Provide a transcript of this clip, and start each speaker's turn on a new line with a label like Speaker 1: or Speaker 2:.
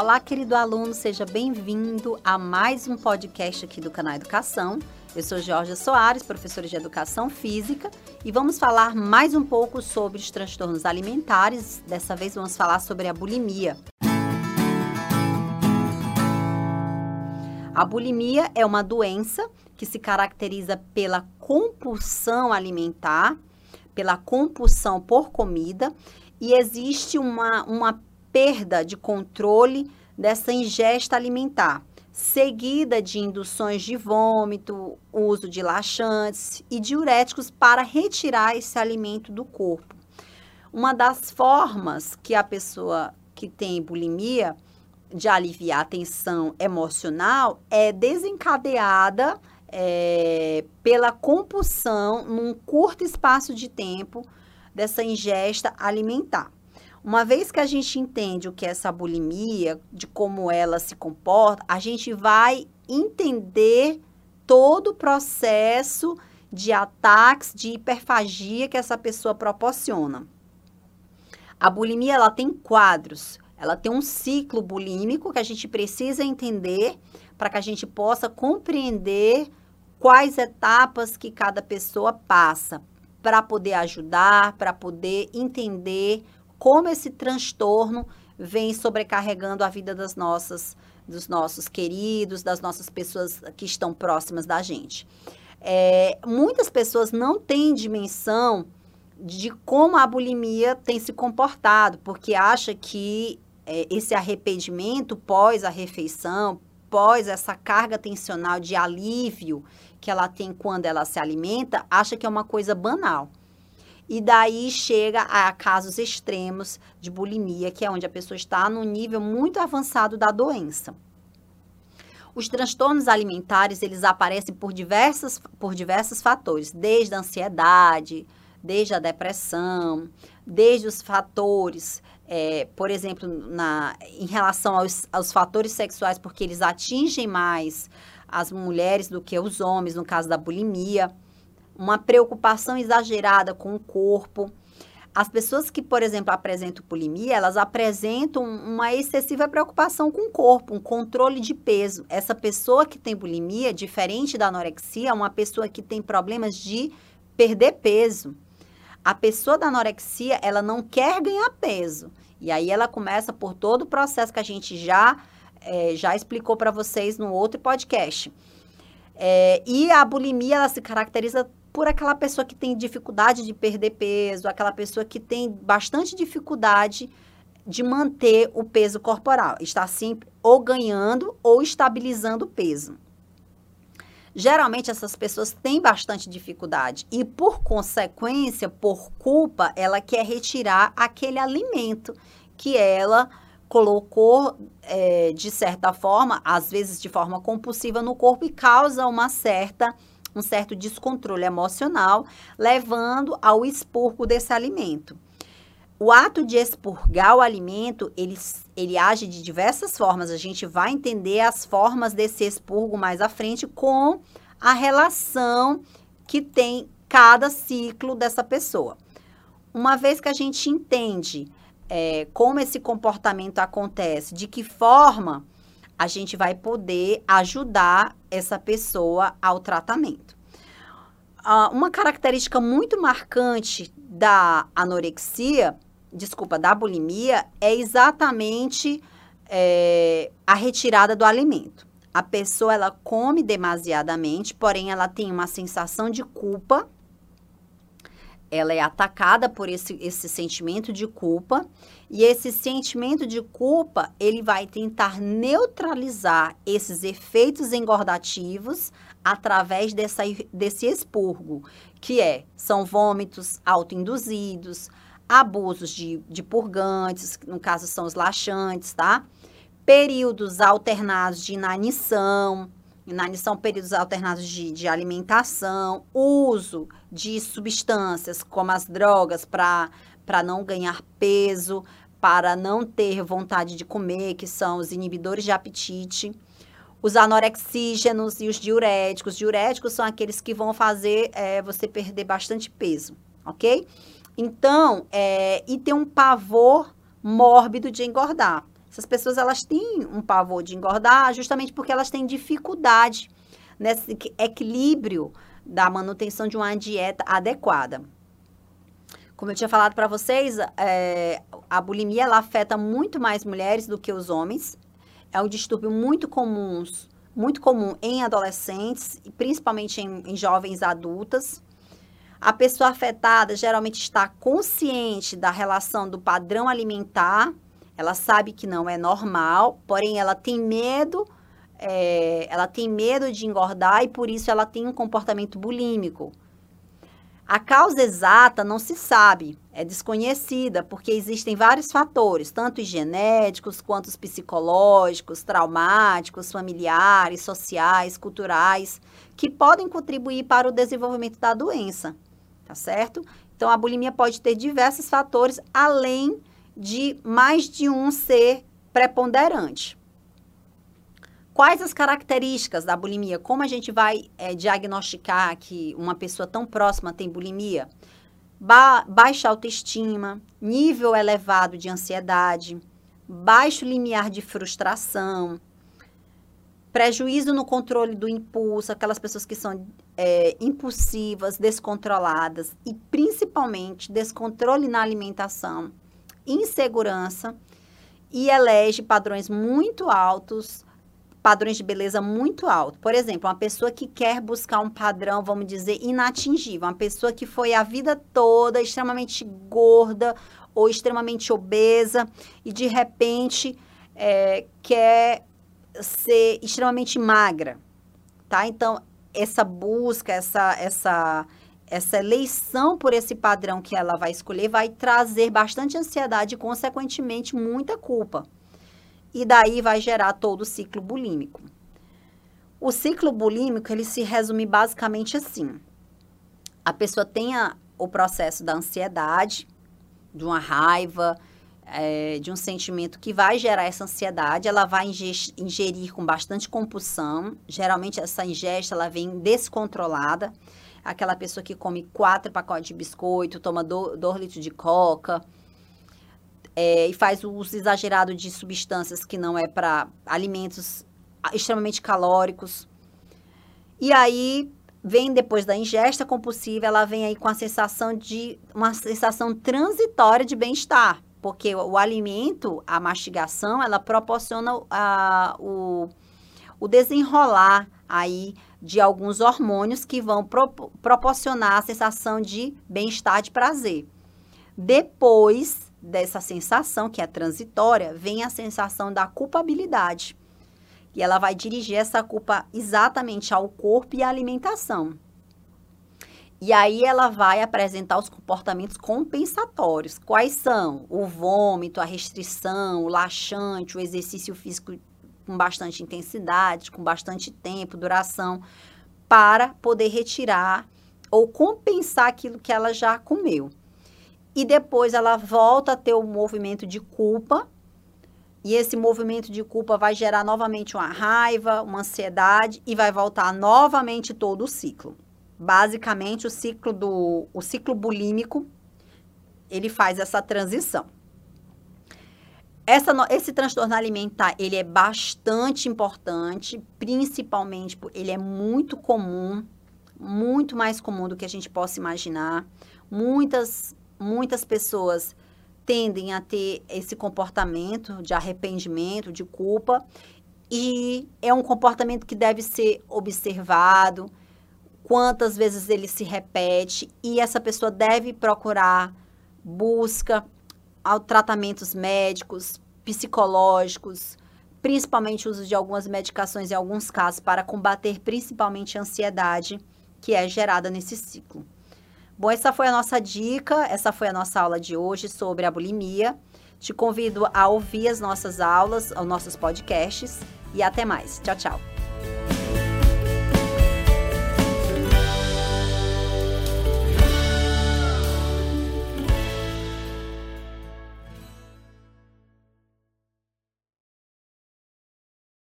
Speaker 1: Olá, querido aluno, seja bem-vindo a mais um podcast aqui do canal Educação. Eu sou Georgia Soares, professora de Educação Física, e vamos falar mais um pouco sobre os transtornos alimentares. Dessa vez vamos falar sobre a bulimia. A bulimia é uma doença que se caracteriza pela compulsão alimentar, pela compulsão por comida, e existe uma, uma perda de controle dessa ingesta alimentar, seguida de induções de vômito, uso de laxantes e diuréticos para retirar esse alimento do corpo. Uma das formas que a pessoa que tem bulimia de aliviar a tensão emocional é desencadeada é, pela compulsão num curto espaço de tempo dessa ingesta alimentar. Uma vez que a gente entende o que é essa bulimia, de como ela se comporta, a gente vai entender todo o processo de ataques, de hiperfagia que essa pessoa proporciona. A bulimia ela tem quadros, ela tem um ciclo bulímico que a gente precisa entender para que a gente possa compreender quais etapas que cada pessoa passa para poder ajudar, para poder entender como esse transtorno vem sobrecarregando a vida das nossas, dos nossos queridos, das nossas pessoas que estão próximas da gente. É, muitas pessoas não têm dimensão de como a bulimia tem se comportado, porque acha que é, esse arrependimento pós a refeição, pós essa carga tensional de alívio que ela tem quando ela se alimenta, acha que é uma coisa banal. E daí chega a casos extremos de bulimia, que é onde a pessoa está no nível muito avançado da doença. Os transtornos alimentares, eles aparecem por, diversas, por diversos fatores, desde a ansiedade, desde a depressão, desde os fatores, é, por exemplo, na, em relação aos, aos fatores sexuais, porque eles atingem mais as mulheres do que os homens, no caso da bulimia uma preocupação exagerada com o corpo. As pessoas que, por exemplo, apresentam bulimia, elas apresentam uma excessiva preocupação com o corpo, um controle de peso. Essa pessoa que tem bulimia, diferente da anorexia, é uma pessoa que tem problemas de perder peso. A pessoa da anorexia, ela não quer ganhar peso. E aí ela começa por todo o processo que a gente já, é, já explicou para vocês no outro podcast. É, e a bulimia, ela se caracteriza por aquela pessoa que tem dificuldade de perder peso, aquela pessoa que tem bastante dificuldade de manter o peso corporal, está sempre ou ganhando ou estabilizando o peso. Geralmente essas pessoas têm bastante dificuldade e, por consequência, por culpa, ela quer retirar aquele alimento que ela colocou é, de certa forma, às vezes de forma compulsiva no corpo e causa uma certa um certo descontrole emocional, levando ao expurgo desse alimento. O ato de expurgar o alimento, ele, ele age de diversas formas. A gente vai entender as formas desse expurgo mais à frente com a relação que tem cada ciclo dessa pessoa. Uma vez que a gente entende é, como esse comportamento acontece, de que forma a gente vai poder ajudar essa pessoa ao tratamento. Uh, uma característica muito marcante da anorexia, desculpa, da bulimia, é exatamente é, a retirada do alimento. A pessoa ela come demasiadamente, porém ela tem uma sensação de culpa ela é atacada por esse, esse sentimento de culpa e esse sentimento de culpa ele vai tentar neutralizar esses efeitos engordativos através dessa, desse expurgo, que é são vômitos autoinduzidos, abusos de, de purgantes, no caso são os laxantes, tá? Períodos alternados de inanição, Inanição, períodos alternados de, de alimentação, uso de substâncias como as drogas para não ganhar peso, para não ter vontade de comer, que são os inibidores de apetite. Os anorexígenos e os diuréticos. Diuréticos são aqueles que vão fazer é, você perder bastante peso, ok? Então, é, e tem um pavor mórbido de engordar. Essas pessoas elas têm um pavor de engordar justamente porque elas têm dificuldade nesse equilíbrio da manutenção de uma dieta adequada. Como eu tinha falado para vocês, é, a bulimia ela afeta muito mais mulheres do que os homens. É um distúrbio muito comum, muito comum em adolescentes, principalmente em, em jovens adultas. A pessoa afetada geralmente está consciente da relação do padrão alimentar ela sabe que não é normal, porém ela tem medo, é, ela tem medo de engordar e por isso ela tem um comportamento bulímico. A causa exata não se sabe, é desconhecida, porque existem vários fatores, tanto genéticos quanto os psicológicos, traumáticos, familiares, sociais, culturais, que podem contribuir para o desenvolvimento da doença, tá certo? Então, a bulimia pode ter diversos fatores, além de mais de um ser preponderante. Quais as características da bulimia? Como a gente vai é, diagnosticar que uma pessoa tão próxima tem bulimia? Ba baixa autoestima, nível elevado de ansiedade, baixo limiar de frustração, prejuízo no controle do impulso, aquelas pessoas que são é, impulsivas, descontroladas e principalmente descontrole na alimentação insegurança e elege padrões muito altos, padrões de beleza muito altos. Por exemplo, uma pessoa que quer buscar um padrão, vamos dizer, inatingível, uma pessoa que foi a vida toda extremamente gorda ou extremamente obesa e de repente é, quer ser extremamente magra, tá? Então, essa busca, essa, essa essa eleição por esse padrão que ela vai escolher vai trazer bastante ansiedade e, consequentemente, muita culpa. E daí vai gerar todo o ciclo bulímico. O ciclo bulímico, ele se resume basicamente assim. A pessoa tem a, o processo da ansiedade, de uma raiva, é, de um sentimento que vai gerar essa ansiedade, ela vai ingerir com bastante compulsão. Geralmente essa ingesta ela vem descontrolada aquela pessoa que come quatro pacotes de biscoito, toma dois litros de coca, é, e faz o uso exagerado de substâncias que não é para alimentos extremamente calóricos. E aí vem depois da ingesta compulsiva, ela vem aí com a sensação de uma sensação transitória de bem-estar, porque o, o, alimento, a mastigação, ela proporciona a, o, o desenrolar aí de alguns hormônios que vão pro, proporcionar a sensação de bem-estar, de prazer. Depois dessa sensação, que é transitória, vem a sensação da culpabilidade. E ela vai dirigir essa culpa exatamente ao corpo e à alimentação. E aí ela vai apresentar os comportamentos compensatórios. Quais são? O vômito, a restrição, o laxante, o exercício físico com bastante intensidade, com bastante tempo, duração, para poder retirar ou compensar aquilo que ela já comeu. E depois ela volta a ter o movimento de culpa, e esse movimento de culpa vai gerar novamente uma raiva, uma ansiedade e vai voltar novamente todo o ciclo. Basicamente, o ciclo do o ciclo bulímico, ele faz essa transição. Essa, esse transtorno alimentar, ele é bastante importante, principalmente, ele é muito comum, muito mais comum do que a gente possa imaginar. Muitas, muitas pessoas tendem a ter esse comportamento de arrependimento, de culpa, e é um comportamento que deve ser observado, quantas vezes ele se repete, e essa pessoa deve procurar busca ao tratamentos médicos, psicológicos, principalmente o uso de algumas medicações em alguns casos para combater principalmente a ansiedade que é gerada nesse ciclo. Bom, essa foi a nossa dica, essa foi a nossa aula de hoje sobre a bulimia. Te convido a ouvir as nossas aulas, os nossos podcasts e até mais. Tchau, tchau.